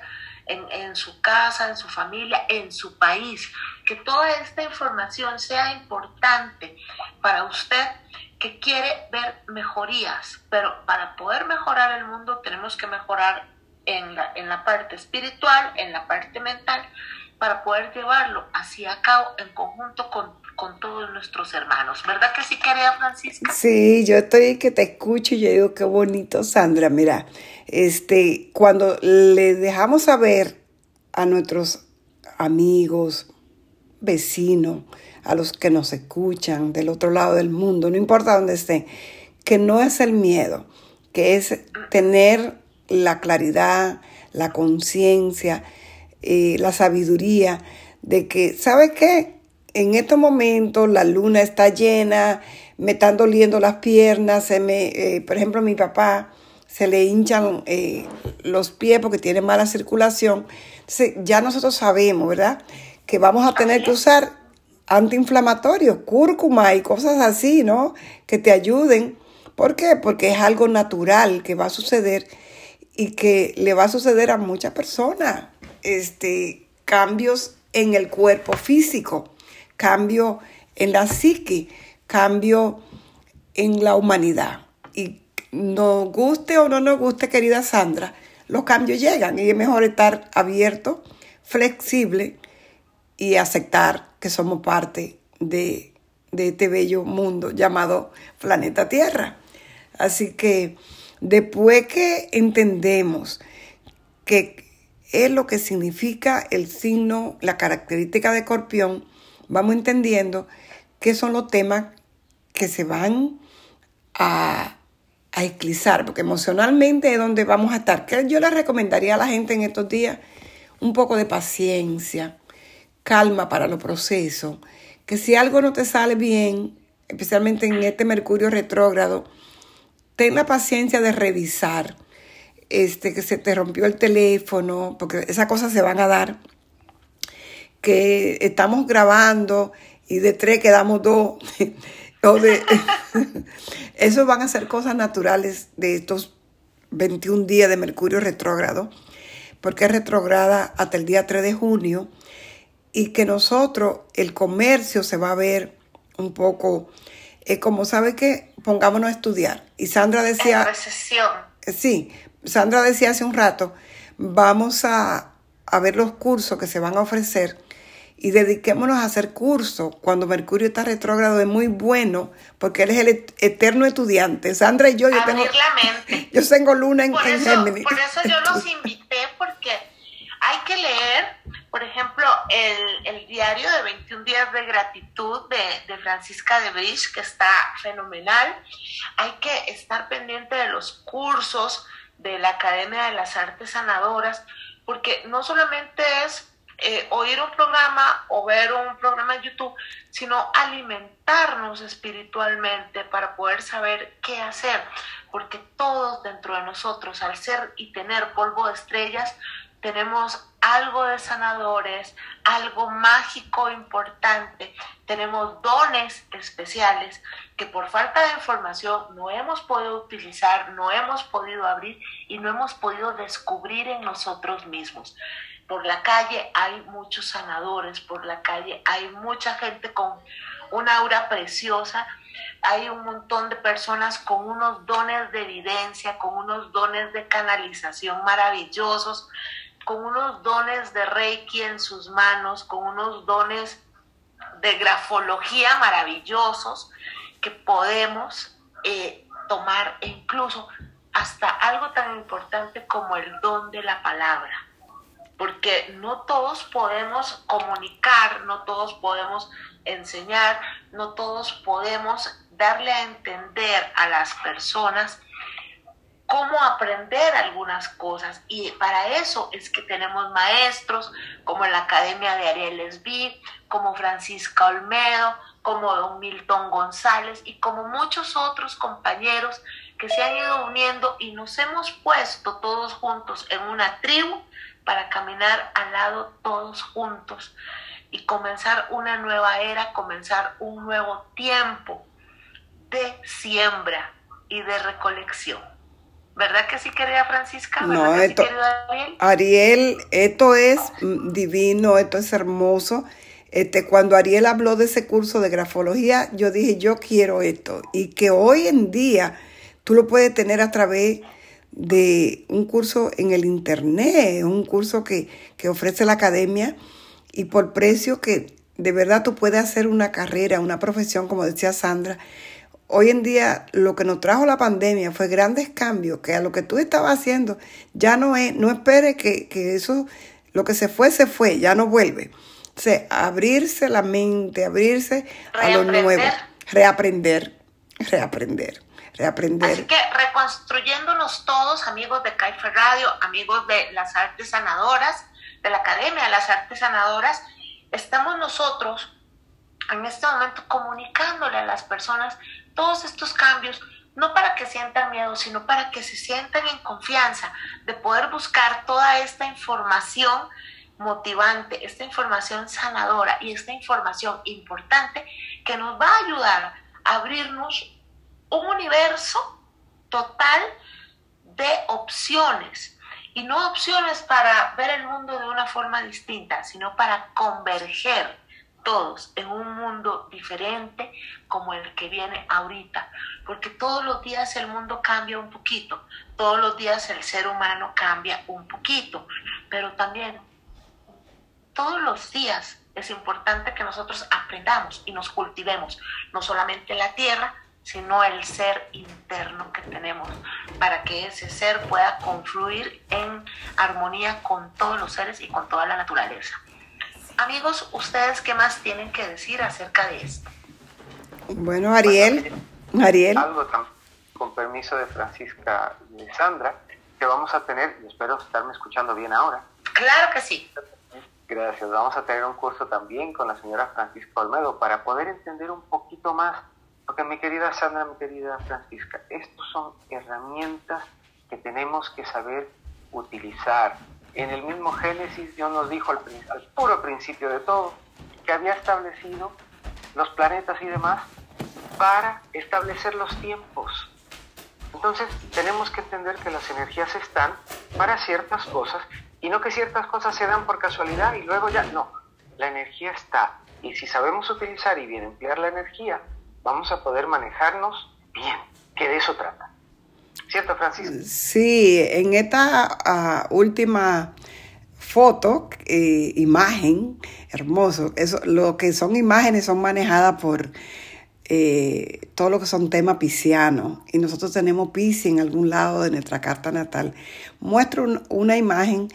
en, su casa, en su familia, en su país. Que toda esta información sea importante para usted que quiere ver mejorías, pero para poder mejorar el mundo tenemos que mejorar en la, en la parte espiritual, en la parte mental, para poder llevarlo hacia cabo en conjunto con, todos nuestros hermanos. ¿Verdad que sí, querida Francisca? Sí, yo estoy que te escucho y yo digo, qué bonito, Sandra. Mira, este, cuando le dejamos saber a nuestros amigos, vecinos, a los que nos escuchan del otro lado del mundo, no importa dónde estén, que no es el miedo, que es tener la claridad, la conciencia, eh, la sabiduría de que, ¿sabe qué? En estos momentos la luna está llena, me están doliendo las piernas, se me, eh, por ejemplo, a mi papá se le hinchan eh, los pies porque tiene mala circulación. Entonces, ya nosotros sabemos, ¿verdad? Que vamos a tener que usar antiinflamatorios, cúrcuma y cosas así, ¿no? Que te ayuden. ¿Por qué? Porque es algo natural que va a suceder y que le va a suceder a muchas personas este, cambios en el cuerpo físico, cambio en la psique, cambio en la humanidad. Y nos guste o no nos guste, querida Sandra, los cambios llegan y es mejor estar abierto, flexible y aceptar que somos parte de, de este bello mundo llamado planeta Tierra. Así que después que entendemos que es lo que significa el signo, la característica de escorpión, vamos entendiendo qué son los temas que se van a, a porque emocionalmente es donde vamos a estar. Que yo le recomendaría a la gente en estos días un poco de paciencia, calma para los procesos, que si algo no te sale bien, especialmente en este Mercurio retrógrado, ten la paciencia de revisar este, que se te rompió el teléfono, porque esas cosas se van a dar, que estamos grabando y de tres quedamos dos, <laughs> o de, <laughs> eso van a ser cosas naturales de estos 21 días de Mercurio retrógrado, porque es retrógrada hasta el día 3 de junio, y que nosotros, el comercio se va a ver un poco, eh, como sabe que pongámonos a estudiar. Y Sandra decía... recesión. Sí, Sandra decía hace un rato, vamos a, a ver los cursos que se van a ofrecer y dediquémonos a hacer cursos. Cuando Mercurio está retrógrado es muy bueno porque él es el eterno estudiante. Sandra y yo, yo tengo, <laughs> yo tengo luna en, por eso, Por eso yo los <laughs> invité porque hay que leer, por ejemplo, el, el diario de 21 días de gratitud de, de Francisca de Bridge, que está fenomenal. Hay que estar pendiente de los cursos de la Academia de las Artes Sanadoras, porque no solamente es eh, oír un programa o ver un programa en YouTube, sino alimentarnos espiritualmente para poder saber qué hacer, porque todos dentro de nosotros, al ser y tener polvo de estrellas, tenemos algo de sanadores, algo mágico importante, tenemos dones especiales que por falta de información no hemos podido utilizar, no hemos podido abrir y no hemos podido descubrir en nosotros mismos. Por la calle hay muchos sanadores, por la calle hay mucha gente con una aura preciosa, hay un montón de personas con unos dones de evidencia, con unos dones de canalización maravillosos, con unos dones de Reiki en sus manos, con unos dones de grafología maravillosos que podemos eh, tomar e incluso hasta algo tan importante como el don de la palabra. Porque no todos podemos comunicar, no todos podemos enseñar, no todos podemos darle a entender a las personas cómo aprender algunas cosas. Y para eso es que tenemos maestros como la Academia de Ariel Esbí, como Francisca Olmedo, como don Milton González y como muchos otros compañeros que se han ido uniendo y nos hemos puesto todos juntos en una tribu para caminar al lado todos juntos y comenzar una nueva era, comenzar un nuevo tiempo de siembra y de recolección. ¿Verdad que sí quería Francisca? no, esto, Ariel? Ariel, esto es divino, esto es hermoso. Este, cuando Ariel habló de ese curso de grafología, yo dije, yo quiero esto. Y que hoy en día tú lo puedes tener a través de un curso en el internet, un curso que, que ofrece la academia y por precio que de verdad tú puedes hacer una carrera, una profesión, como decía Sandra, Hoy en día lo que nos trajo la pandemia fue grandes cambios, que a lo que tú estabas haciendo ya no es, no espere que, eso, lo que se fue, se fue, ya no vuelve. O sea, abrirse la mente, abrirse a lo nuevo, reaprender, reaprender, reaprender. Así que reconstruyéndonos todos, amigos de Caifer Radio, amigos de las artes sanadoras, de la Academia de las Artes Sanadoras, estamos nosotros en este momento comunicándole a las personas todos estos cambios, no para que sientan miedo, sino para que se sientan en confianza de poder buscar toda esta información motivante, esta información sanadora y esta información importante que nos va a ayudar a abrirnos un universo total de opciones. Y no opciones para ver el mundo de una forma distinta, sino para converger todos en un mundo diferente como el que viene ahorita, porque todos los días el mundo cambia un poquito, todos los días el ser humano cambia un poquito, pero también todos los días es importante que nosotros aprendamos y nos cultivemos, no solamente la tierra, sino el ser interno que tenemos, para que ese ser pueda confluir en armonía con todos los seres y con toda la naturaleza. Amigos, ¿ustedes qué más tienen que decir acerca de esto? Bueno, Ariel, Ariel. Algo con permiso de Francisca y de Sandra, que vamos a tener, y espero estarme escuchando bien ahora. Claro que sí. Gracias. Vamos a tener un curso también con la señora Francisca Olmedo para poder entender un poquito más, porque mi querida Sandra, mi querida Francisca, estos son herramientas que tenemos que saber utilizar en el mismo Génesis Dios nos dijo al, puro principio de todo que había establecido los planetas y demás para establecer los tiempos. Entonces tenemos que entender que las energías están para ciertas cosas y no que ciertas cosas se dan por casualidad y luego ya no. La energía está y si sabemos utilizar y bien emplear la energía, vamos a poder manejarnos bien, que de eso trata. ¿Cierto, Francisco? Sí, en esta ah, última foto, eh, imagen, hermoso, eso, lo que son imágenes son manejadas por eh, todo lo que son temas piscianos y nosotros tenemos Piscis en algún lado de nuestra carta natal. Muestro una imagen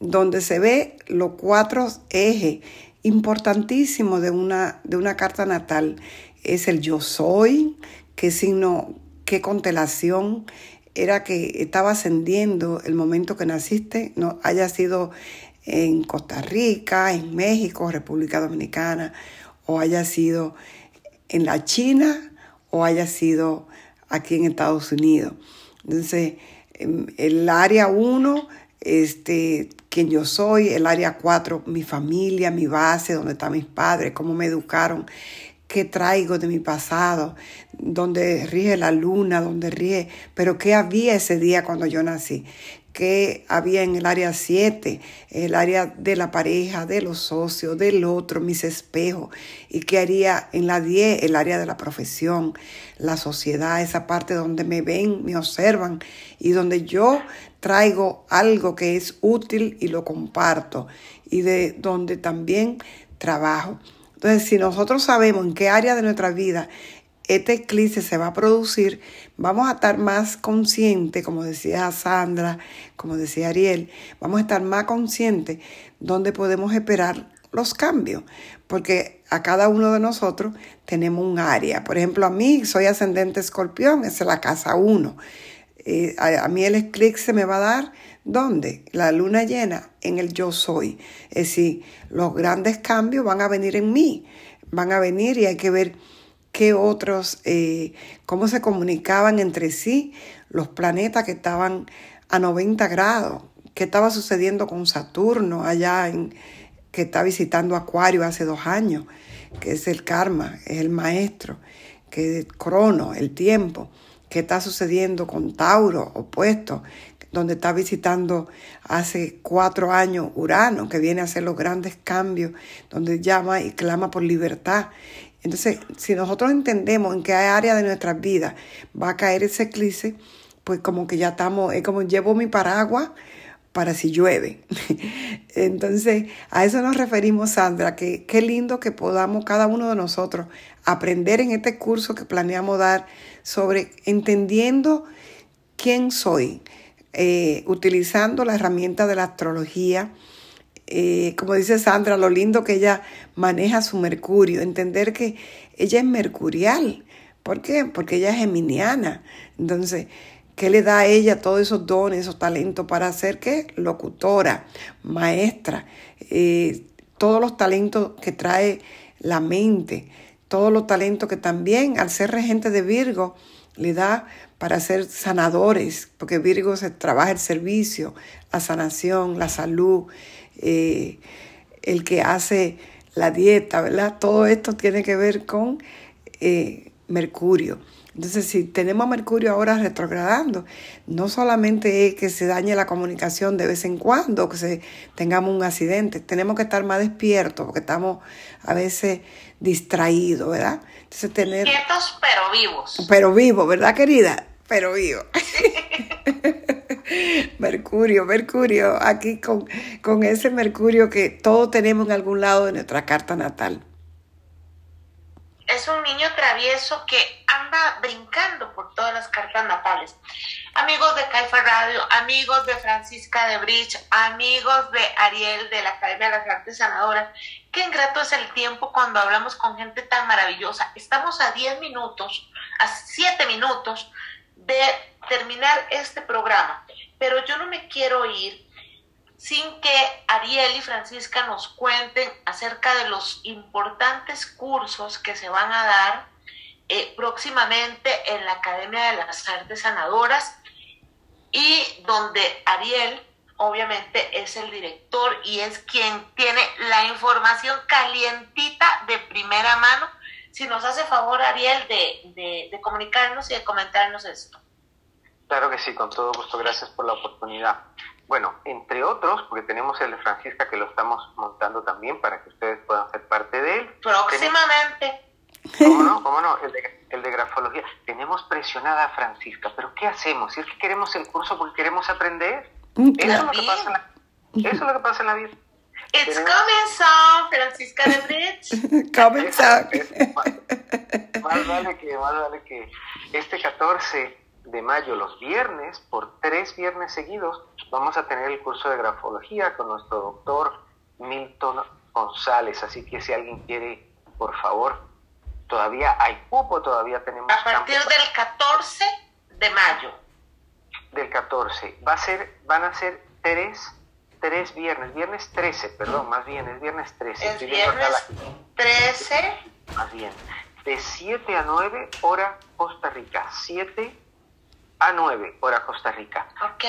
donde se ve los cuatro ejes importantísimos de una, de una carta natal. Es el yo soy, qué signo, qué constelación era que estaba ascendiendo el momento que naciste, no haya sido en Costa Rica, en México, República Dominicana, o haya sido en la China o haya sido aquí en Estados Unidos. Entonces, em, el área 1, este, quien yo soy, el área 4, mi familia, mi base, donde están mis padres, cómo me educaron, qué traigo de mi pasado, donde rige la luna, donde rige, pero qué había ese día cuando yo nací, qué había en el área 7, el área de la pareja, de los socios, del otro, mis espejos, y qué haría en la 10, el área de la profesión, la sociedad, esa parte donde me ven, me observan y donde yo traigo algo que es útil y lo comparto y de donde también trabajo. Entonces, si nosotros sabemos en qué área de nuestra vida este eclipse se va a producir, vamos a estar más conscientes, como decía Sandra, como decía Ariel, vamos a estar más conscientes donde podemos esperar los cambios, porque a cada uno de nosotros tenemos un área. Por ejemplo, a mí soy ascendente escorpión, es la casa 1. Eh, a, a, mí el eclipse me va a dar, ¿dónde? La luna llena, en el yo soy. Es decir, los grandes cambios van a venir en mí, van a venir y hay que ver qué otros, eh, cómo se comunicaban entre sí los planetas que estaban a 90 grados, qué estaba sucediendo con Saturno allá en, que está visitando Acuario hace dos años, que es el karma, es el maestro, que es Crono, el tiempo, qué está sucediendo con Tauro, opuesto, donde está visitando hace cuatro años Urano, que viene a hacer los grandes cambios, donde llama y clama por libertad. Entonces, si nosotros entendemos en qué área de nuestras vidas va a caer ese eclipse, pues como que ya estamos, es como llevo mi paraguas para si llueve. <laughs> Entonces, a eso nos referimos, Sandra, que qué lindo que podamos cada uno de nosotros aprender en este curso que planeamos dar sobre entendiendo quién soy, eh, utilizando la herramienta de la astrología. Eh, como dice Sandra, lo lindo que ella maneja su mercurio, entender que ella es mercurial. ¿Por qué? Porque ella es geminiana. Entonces, ¿qué le da a ella todos esos dones, esos talentos para ser qué? Locutora, maestra, eh, todos los talentos que trae la mente, todos los talentos que también, al ser regente de Virgo, le da para ser sanadores, porque Virgo se trabaja el servicio, la sanación, la salud, eh, el que hace la dieta, ¿verdad? Todo esto tiene que ver con eh, Mercurio. Entonces, si tenemos a Mercurio ahora retrogradando, no solamente es que se dañe la comunicación de vez en cuando, que se, tengamos un accidente, tenemos que estar más despiertos, porque estamos a veces distraídos, ¿verdad? Entonces, tener... Quietos pero vivos. Pero vivos, ¿verdad, querida? Pero vivo. <laughs> Mercurio, Mercurio, aquí con, con ese Mercurio que todos tenemos en algún lado de nuestra carta natal es un niño travieso que anda brincando por todas las cartas natales. Amigos de Caifa Radio, amigos de Francisca de Bridge, amigos de Ariel de la Academia de las Artes Sanadoras, qué ingrato es el tiempo cuando hablamos con gente tan maravillosa. Estamos a 10 minutos, a 7 minutos de terminar este programa, pero yo no me quiero ir sin que Ariel y Francisca nos cuenten acerca de los importantes cursos que se van a dar eh, próximamente en la Academia de las Artes Sanadoras y donde Ariel obviamente es el director y es quien tiene la información calientita de primera mano. Si nos hace favor, Ariel, de, de comunicarnos y de comentarnos esto. Claro que sí, con todo gusto. Gracias por la oportunidad. Bueno, entre otros, porque tenemos el de Francisca que lo estamos montando también para que ustedes puedan ser parte de él. Próximamente. ¿Cómo no? ¿Cómo no? El de, el de grafología. Tenemos presionada a Francisca, pero ¿qué hacemos? Si es que queremos el curso porque queremos aprender. Mm, Eso es lo que pasa en la, eso es lo que pasa en la vida. It's coming soon, Francisca de Bridge. <laughs> coming soon. Más vale que, más vale que este 14 de mayo, los viernes, por tres viernes seguidos, vamos a tener el curso de grafología con nuestro doctor Milton González. Así que si alguien quiere, por favor, todavía hay cupo, todavía tenemos... A partir del 14 de mayo. Del 14. Va a ser, van a ser tres, tres viernes, viernes 13, perdón, más bien, es viernes 13. Es viernes la- 13. más bien, de 7 a 9 hora Costa Rica, 7 a 9 hora Costa Rica. ¿Ok?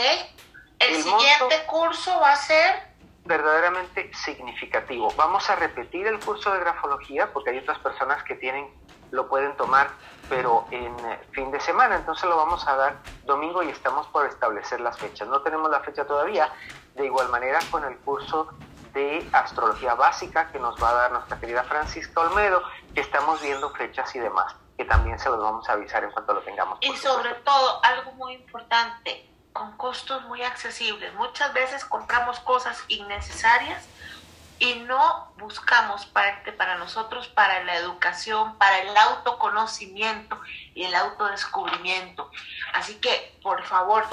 El, El siguiente curso va a ser. Verdaderamente significativo. Vamos a repetir el curso de grafología porque hay otras personas que tienen, lo pueden tomar, pero en eh, fin de semana, entonces lo vamos a dar domingo y estamos por establecer las fechas. No tenemos la fecha todavía, de igual manera con el curso de astrología básica que nos va a dar nuestra querida Francisca Olmedo, que estamos viendo fechas y demás, que también se los vamos a avisar en cuanto lo tengamos. Y sobre supuesto. todo, algo muy importante, con costos muy accesibles. Muchas veces compramos cosas innecesarias y no buscamos parte para nosotros, para la educación, para el autoconocimiento y el autodescubrimiento. Así que, por favor,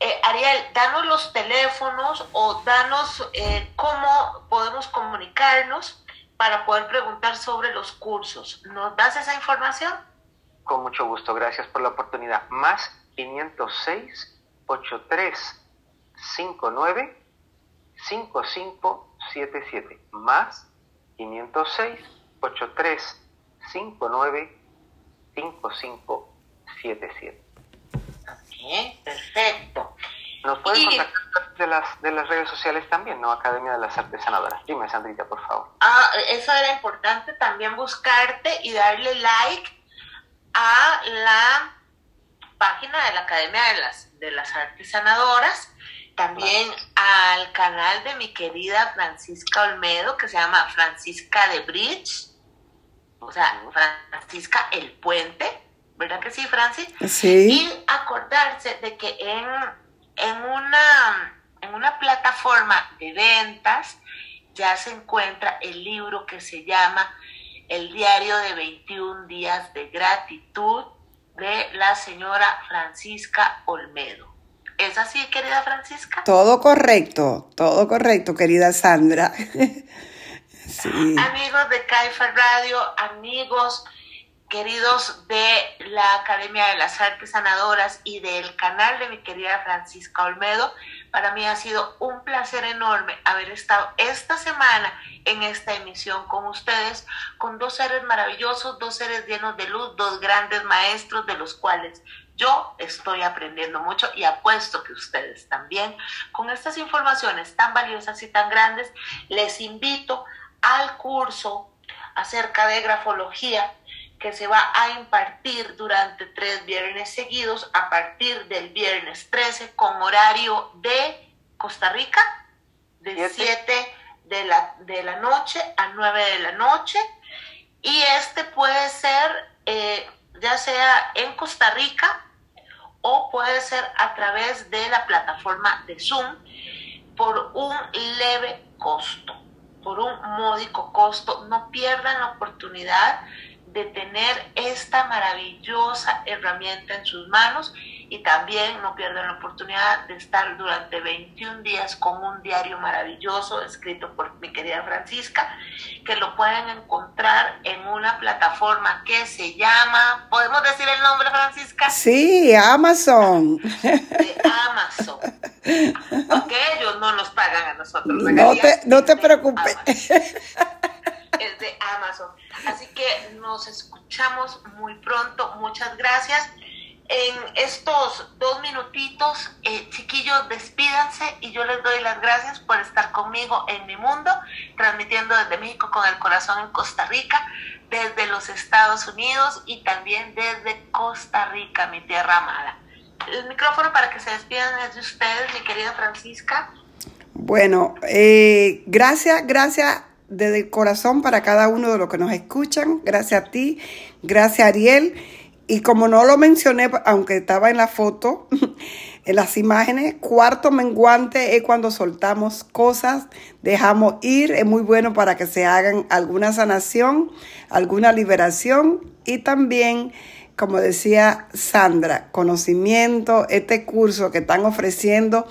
eh, Ariel, danos los teléfonos o danos eh, cómo podemos comunicarnos para poder preguntar sobre los cursos. ¿Nos das esa información? Con mucho gusto, gracias por la oportunidad. Más 506 83 59 5577. Más 506 83 59 5577. Bien, perfecto. Nos pueden Y- contactar de las, de las redes sociales también, ¿no? Academia de las Artes Sanadoras. Dime, Sandrita, por favor. Ah, eso era importante también buscarte y darle like a la página de la Academia de las, de las Artes Sanadoras, también al canal de mi querida Francisca Olmedo, que se llama Francisca de Bridge, o sea, Francisca el Puente, ¿verdad que sí, Francis? Sí. Y acordarse de que en, en, una, en una plataforma de ventas ya se encuentra el libro que se llama El diario de 21 días de gratitud de la señora Francisca Olmedo. ¿Es así, querida Francisca? Todo correcto, todo correcto, querida Sandra. <laughs> sí. Amigos de Caifa Radio, amigos queridos de la Academia de las Artes Sanadoras y del canal de mi querida Francisca Olmedo, para mí ha sido un placer enorme haber estado esta semana en esta emisión con ustedes, con dos seres maravillosos, dos seres llenos de luz, dos grandes maestros de los cuales yo estoy aprendiendo mucho y apuesto que ustedes también. Con estas informaciones tan valiosas y tan grandes, les invito al curso acerca de grafología que se va a impartir durante tres viernes seguidos a partir del viernes 13 con horario de Costa Rica de Siete. 7 de la, de la noche a 9 de la noche y este puede ser eh, ya sea en Costa Rica o puede ser a través de la plataforma de Zoom por un leve costo, por un módico costo. No pierdan la oportunidad de tener esta maravillosa herramienta en sus manos y también no pierdan la oportunidad de estar durante 21 días con un diario maravilloso escrito por mi querida Francisca, que lo pueden encontrar en una plataforma que se llama, ¿podemos decir el nombre Francisca? Sí, Amazon. De Amazon. Ellos no nos pagan a nosotros. No te, no te preocupes. Amazon. Es de Amazon. Así que nos escuchamos muy pronto. Muchas gracias. En estos dos minutitos, eh, chiquillos, despídanse y yo les doy las gracias por estar conmigo en mi mundo, transmitiendo desde México con el corazón en Costa Rica, desde los Estados Unidos y también desde Costa Rica, mi tierra amada. el micrófono para que se despidan de ustedes, mi querida Francisca. Bueno, eh, gracias, gracias desde el corazón para cada uno de los que nos escuchan. Gracias a ti, gracias Ariel. Y como no lo mencioné, aunque estaba en la foto, <laughs> en las imágenes, cuarto menguante es cuando soltamos cosas, dejamos ir, es muy bueno para que se hagan alguna sanación, alguna liberación y también, como decía Sandra, conocimiento, este curso que están ofreciendo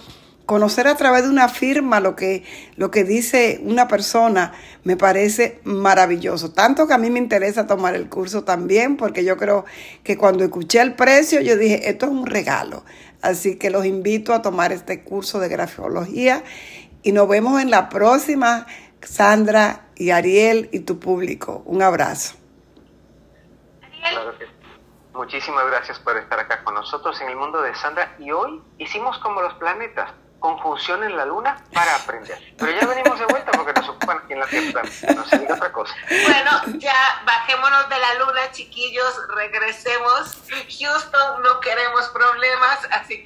conocer a través de una firma lo que, lo que dice una persona me parece maravilloso. Tanto que a mí me interesa tomar el curso también, porque yo creo que cuando escuché el precio, yo dije, esto es un regalo. Así que los invito a tomar este curso de grafología y nos vemos en la próxima, Sandra y Ariel y tu público. Un abrazo. Muchísimas gracias por estar acá con nosotros en el mundo de Sandra y hoy hicimos como los planetas conjunción en la luna para aprender. Pero ya venimos de vuelta porque nos ocupan aquí en la Tierra. No se diga otra cosa. Bueno, ya bajémonos de la luna, chiquillos, regresemos. Houston, no queremos problemas, así que...